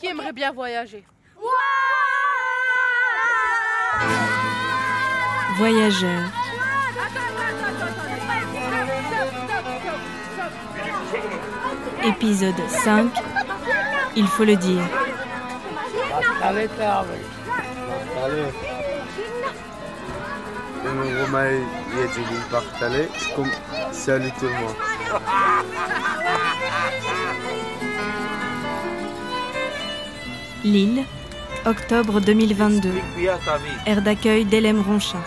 Qui aimerait bien voyager? Voyageurs. Épisode 5. Il faut le dire. Lille, octobre 2022. Aire d'accueil d'Elem Ronchat.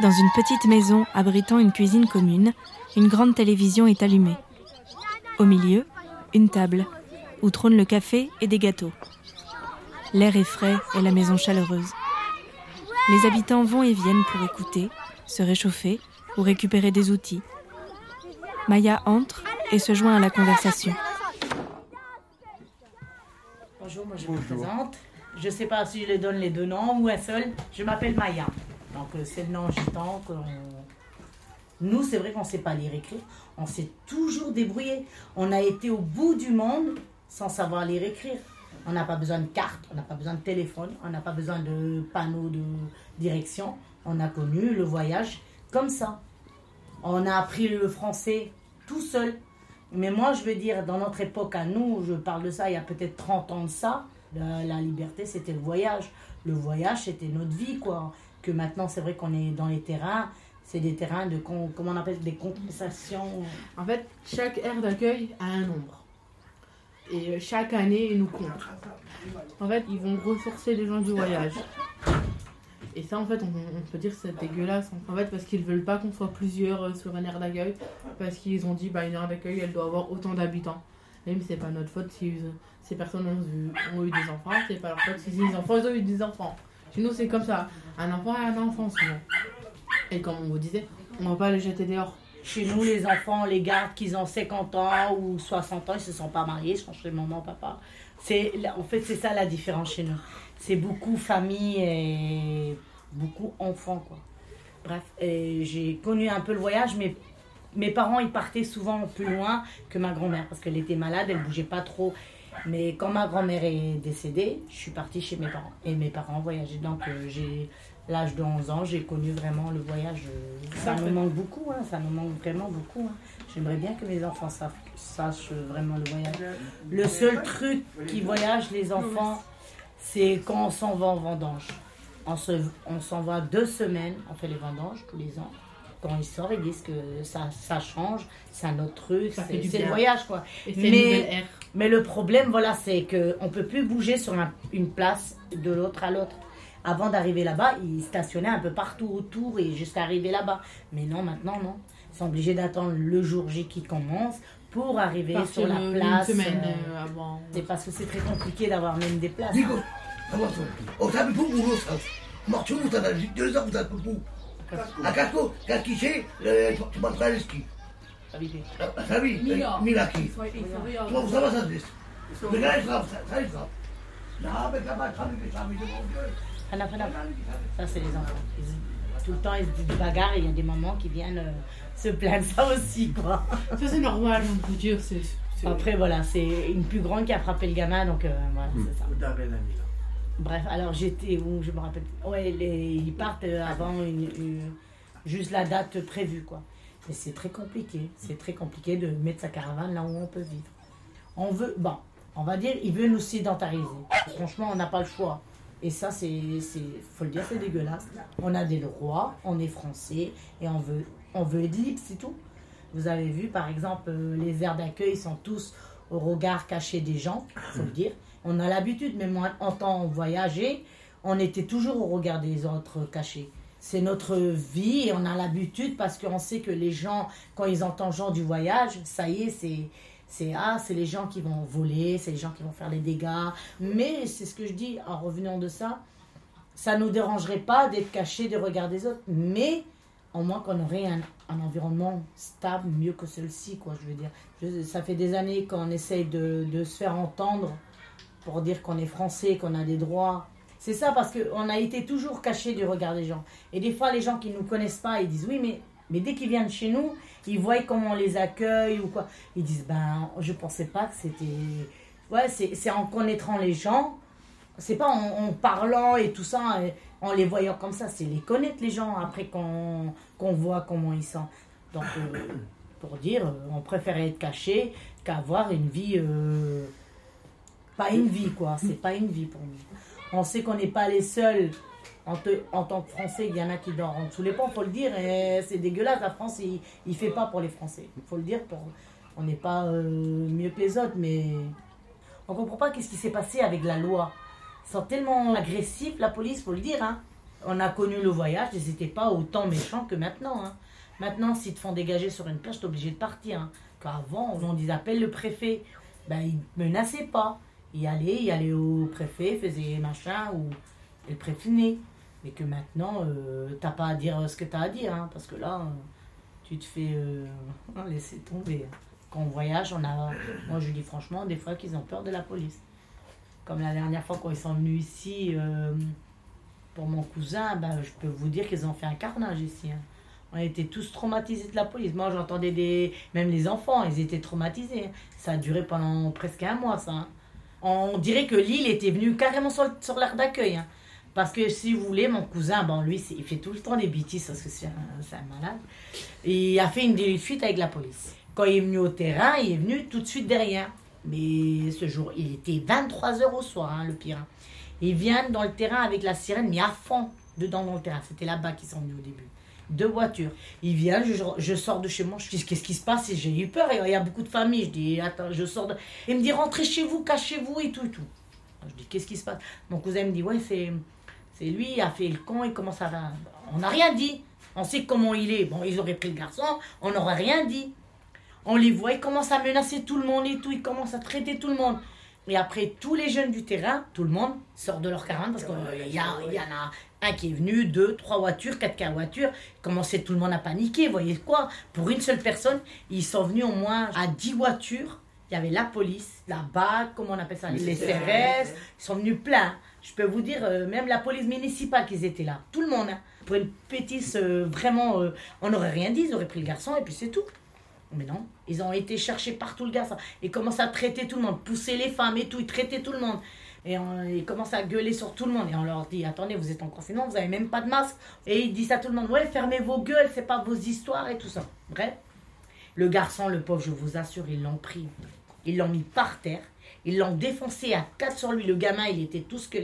Dans une petite maison abritant une cuisine commune, une grande télévision est allumée. Au milieu, une table, où trône le café et des gâteaux. L'air est frais et la maison chaleureuse. Les habitants vont et viennent pour écouter, se réchauffer ou récupérer des outils. Maya entre et se joint à la conversation. Bonjour, moi je me présente. Je ne sais pas si je les donne les deux noms ou un seul. Je m'appelle Maya. Donc euh, c'est le nom gitan Nous, c'est vrai qu'on ne sait pas lire écrire. On s'est toujours débrouillé. On a été au bout du monde sans savoir lire écrire. On n'a pas besoin de carte, on n'a pas besoin de téléphone, on n'a pas besoin de panneaux de direction. On a connu le voyage comme ça. On a appris le français tout seul. Mais moi, je veux dire, dans notre époque à nous, je parle de ça il y a peut-être 30 ans de ça, la, liberté, c'était le voyage. Le voyage, c'était notre vie, quoi. Que maintenant, c'est vrai qu'on est dans les terrains, c'est des terrains de, comment on appelle, des compensations. En fait, chaque aire d'accueil a un nombre. Et euh, chaque année, ils nous comptent. En fait, ils vont ressourcer les gens du voyage. Et ça, en fait, on, peut dire que c'est dégueulasse. En fait, parce qu'ils veulent pas qu'on soit plusieurs euh, sur une aire d'accueil. Parce qu'ils ont dit, bah, une aire d'accueil, elle doit avoir autant d'habitants. Même c'est pas notre faute si euh, ces personnes ont eu, des enfants. C'est pas leur faute si enfants, ont eu des enfants. Chez nous, c'est comme ça. Un enfant et un enfant, souvent. Et comme on vous disait, on va pas les jeter dehors. Chez nous, les enfants, les garde qu'ils ont 50 ans ou 60 ans, ils se sont pas mariés, ils sont chez maman, papa. C'est, en fait, c'est ça la différence chez nous. C'est beaucoup famille et beaucoup enfants, quoi. Bref, j'ai connu un peu le voyage, mais mes parents, ils partaient souvent plus loin que ma grand-mère, parce qu'elle était malade, elle bougeait pas trop. Mais quand ma grand-mère est décédée, je suis partie chez mes parents. Et mes parents voyageaient. Donc, euh, j'ai l'âge de 11 ans, j'ai connu vraiment le voyage. euh, ça me manque beaucoup, hein, ça me manque vraiment beaucoup. hein. J'aimerais bien que mes enfants sachent vraiment le voyage. Le seul truc qui voyage, les enfants, c'est quand on s'en va en vendange. On se- on s'en va deux semaines, on fait les vendanges tous les ans. Quand ils sortent, ils disent que ça, ça change, c'est un autre truc, c'est le voyage quoi. Et Mais- le problème, voilà, c'est qu'on ne peut plus bouger sur un- une place de l'autre à l'autre. Avant d'arriver là-bas, ils stationnaient un peu partout autour et jusqu'à arriver là-bas. Mais non, maintenant, non. Ils sont obligés d'attendre le jour J qui commence pour arriver sur la une- place. Une semaine euh, euh, avant. C'est parce que c'est très compliqué d'avoir même des places. Ça, c'est les enfants. Ils- tout le temps, ils se disent bagarre et il y a des mamans qui viennent euh, se plaindre ça aussi, quoi. Ça, c'est normal, on peut dire. C'est. Après, voilà, c'est une plus grande qui a frappé le gamin, donc euh, voilà, c'est ça. Bref, alors j'étais où Je me rappelle. Ouais, les- ils partent euh, avant une, une- juste la date prévue, quoi. Et c'est très compliqué. C'est très compliqué de mettre sa caravane là où on peut vivre. On veut, bon, on va dire, il veut nous sédentariser. Franchement, on n'a pas le choix. Et ça, c'est, faut le dire, c'est dégueulasse. On a des droits, on est français et on veut, on veut être libre, c'est tout. Vous avez vu, par exemple, euh, les aires d'accueil sont tous au regard caché des gens, faut le dire. On a l'habitude, mais moi, en temps voyager, on était toujours au regard des autres cachés. C'est notre vie et on a l'habitude parce qu'on sait que les gens, quand ils entendent gens du voyage, ça y est, c'est c'est ah, c'est les gens qui vont voler, c'est les gens qui vont faire les dégâts. Mais c'est ce que je dis en revenant de ça, ça nous dérangerait pas d'être cachés des regards des autres, mais au moins qu'on aurait un, environnement stable, mieux que celui-ci, quoi, je veux dire. Ça fait des années qu'on essaye de, se faire entendre pour dire qu'on est français, qu'on a des droits. C'est ça, parce qu'on a été toujours cachés du regard des gens. Et des fois, les gens qui ne nous connaissent pas, ils disent oui, mais Mais dès qu'ils viennent chez nous, ils voient comment on les accueille ou quoi. Ils disent, ben, je pensais pas que c'était. Ouais, c'est en connaîtrant les gens. C'est pas en, parlant et tout ça, en les voyant comme ça. C'est les connaître les gens après qu'on voit comment ils sont. Donc, euh, pour dire, euh, on préférait être caché qu'avoir une vie. Euh, pas une vie, quoi. C'est pas une vie pour nous. On sait qu'on n'est pas les seuls en, tant que Français, il y en a qui dorment sous les ponts, faut le dire. Et c'est dégueulasse. La France, il, ne fait pas pour les Français. Il faut le dire. On n'est pas euh, mieux que les autres, mais on comprend pas qu'est-ce qui s'est passé avec la loi. Ils sont tellement agressifs, la police, faut le dire. Hein. On a connu le voyage, ils n'étaient pas autant méchants que maintenant. Hein. Maintenant, s'ils te font dégager sur une plage, tu es obligé de partir. Hein. Avant, on dit appelle le préfet. Ben, ils menaçaient pas. Il allait, il allait au préfet, faisait machin, ou le préfet mais que maintenant, euh, t'as pas à dire ce que tu as à dire, hein, parce que là, tu te fais euh, laisser tomber. Quand on voyage, on a, moi je dis franchement, des fois qu'ils ont peur de la police. Comme la dernière fois quand ils sont venus ici euh, pour mon cousin, ben, je peux vous dire qu'ils ont fait un carnage ici. Hein. On était tous traumatisés de la police. Moi, j'entendais des. Même les enfants, ils étaient traumatisés. Hein. Ça a duré pendant presque un mois, ça. Hein. On dirait que l'île était venue carrément sur, sur l'air d'accueil. Parce que si vous voulez, mon cousin, bon, lui, il fait tout le temps des bêtises parce que c'est un, malade. il a fait une fuite avec la police. Quand il est venu au terrain, il est venu tout de suite derrière. Mais ce jour, il était 23 heures au soir, hein, le pire. Hein. Il vient dans le terrain avec la sirène, mais à fond, dedans dans le terrain. C'était là-bas qu'ils sont venus au début. Deux voitures. Il vient, je, sors de chez moi, je dis qu'est-ce qui se passe? J'ai eu peur, il y a beaucoup de familles. Je dis attends, je sors de. Il me dit rentrez chez vous, cachez-vous et tout et tout. Je dis qu'est-ce qui se passe? Mon cousin me dit ouais, c'est c'est lui a fait le con, il commence à. On n'a rien dit. On sait comment il est. Bon, ils auraient pris le garçon, on n'aurait rien dit. On les voit, ils commencent à menacer tout le monde et tout, ils commencent à traiter tout le monde. Et après, tous les jeunes du terrain, tout le monde sort de leur caravane parce qu'il y, y, en a un qui est venu, deux, trois voitures, quatre, quatre voitures. Commençait tout le monde à paniquer. Voyez quoi Pour une seule personne, ils sont venus au moins à dix voitures. Il y avait la police, la BAC, comment on appelle ça Les CRS. Ils sont venus pleins. Je peux vous dire, euh, même la police municipale qu'ils étaient là. Tout le monde. Hein. Pour une pétisse, euh, vraiment, euh, on n'aurait rien dit. Ils auraient pris le garçon et puis c'est tout. Mais non, ils ont été chercher partout le garçon. Ils commencent à traiter tout le monde, pousser les femmes et tout. Ils traitaient tout le monde. Et ils commencent à gueuler sur tout le monde. Et on leur dit, attendez, vous êtes en confinement, vous n'avez même pas de masque. Et ils disent à tout le monde, ouais, fermez vos gueules, c'est pas vos histoires et tout ça. Bref, le garçon, le pauvre, je vous assure, ils l'ont pris. Ils l'ont mis par terre. Ils l'ont défoncé à quatre sur lui. Le gamin, il était tout ce que.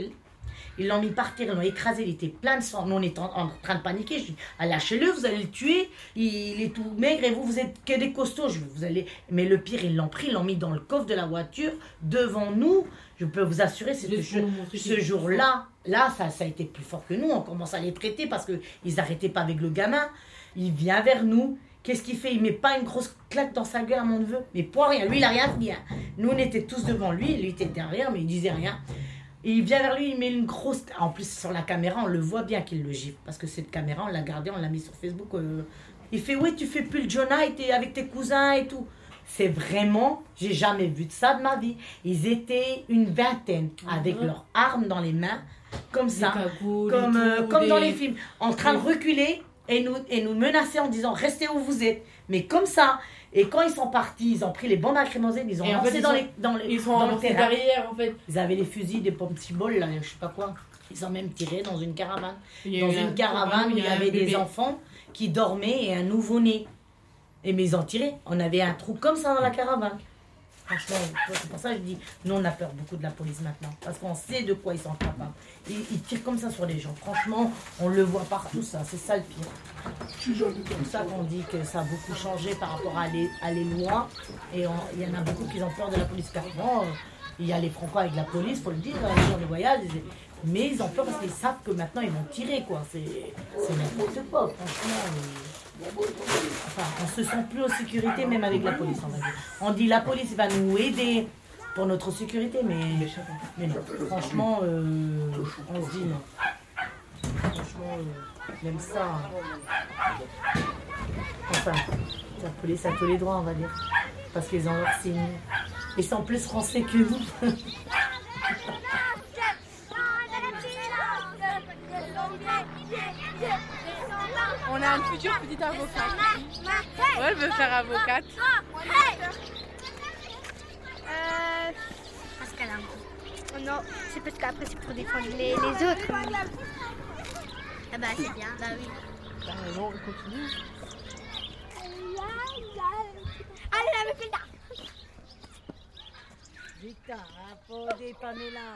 Ils l'ont mis par terre, ils l'ont écrasé, il était plein de sang. Nous, on est en, train de paniquer. Je dis, ah, lâchez-le, vous allez le tuer. Il, est tout maigre et vous, vous êtes que des costauds. Je, vous allez... Mais le pire, ils l'ont pris, ils l'ont mis dans le coffre de la voiture, devant nous. Je peux vous assurer, c'est ce, ce jour-là, là, ça, ça a été plus fort que nous. On commence à les traiter parce qu'ils n'arrêtaient pas avec le gamin. Il vient vers nous, Qu'est-ce qu'il fait? Il met pas une grosse claque dans sa gueule à mon neveu. Mais pour rien. Lui, il a rien dit. Hein. Nous, on était tous devant lui. Lui était derrière, mais il disait rien. il vient vers lui, il met une grosse. En plus, sur la caméra, on le voit bien qu'il le gifle. Parce que cette caméra, on l'a gardée, on l'a mis sur Facebook. Euh. Il fait Oui, tu fais plus le Jonah avec tes cousins et tout. C'est vraiment, j'ai jamais vu de ça de ma vie. Ils étaient une vingtaine avec leurs armes dans les mains, comme ça, comme, euh, comme dans les films, en train de reculer et nous, et nous menacer en disant restez où vous êtes. Mais comme ça. Et quand ils sont partis, ils ont pris les bombes lacrymogènes, ils ont lancé dans, les, dans, les, ils sont dans le terrain. derrière en fait. Ils avaient les fusils, des pommes balles là, je sais pas quoi. Ils ont même tiré dans une caravane. Dans une caravane où il y avait des enfants qui dormaient et un nouveau-né. Et mais ils ont tiré. On avait un trou comme ça dans la caravane. Franchement, c'est pour ça que je dis, nous on a peur beaucoup de la police maintenant. Parce qu'on sait de quoi ils sont capables. Ils, ils, tirent comme ça sur les gens. Franchement, on le voit partout ça. C'est ça le pire. C'est pour ça qu'on dit que ça a beaucoup changé par rapport à les, à les lois. Et il y en a beaucoup qui ont peur de la police. Carrément, euh, il y a les franco avec la police, faut le dire, les gens de voyage. Mais ils ont peur parce qu'ils savent que maintenant ils vont tirer quoi. C'est n'importe quoi, franchement. Enfin, on se sent plus en sécurité même avec la police, on va dire. On dit la police va nous aider pour notre sécurité, mais, mais non. Franchement, euh, on se dit non. Franchement, euh, j'aime ça. Enfin, la police a tous les droits, on va dire. Parce qu'ils ont leur signe. Ils sont plus français que nous. On a une future petite avocate. Ouais, elle veut faire avocate. Euh, parce qu'elle a un Oh non, c'est parce qu'après c'est pour défendre les, les autres. Ah bah c'est bien, bah oui. T'as raison, on continue. Allez, la meuf, là Vita, de Pamela.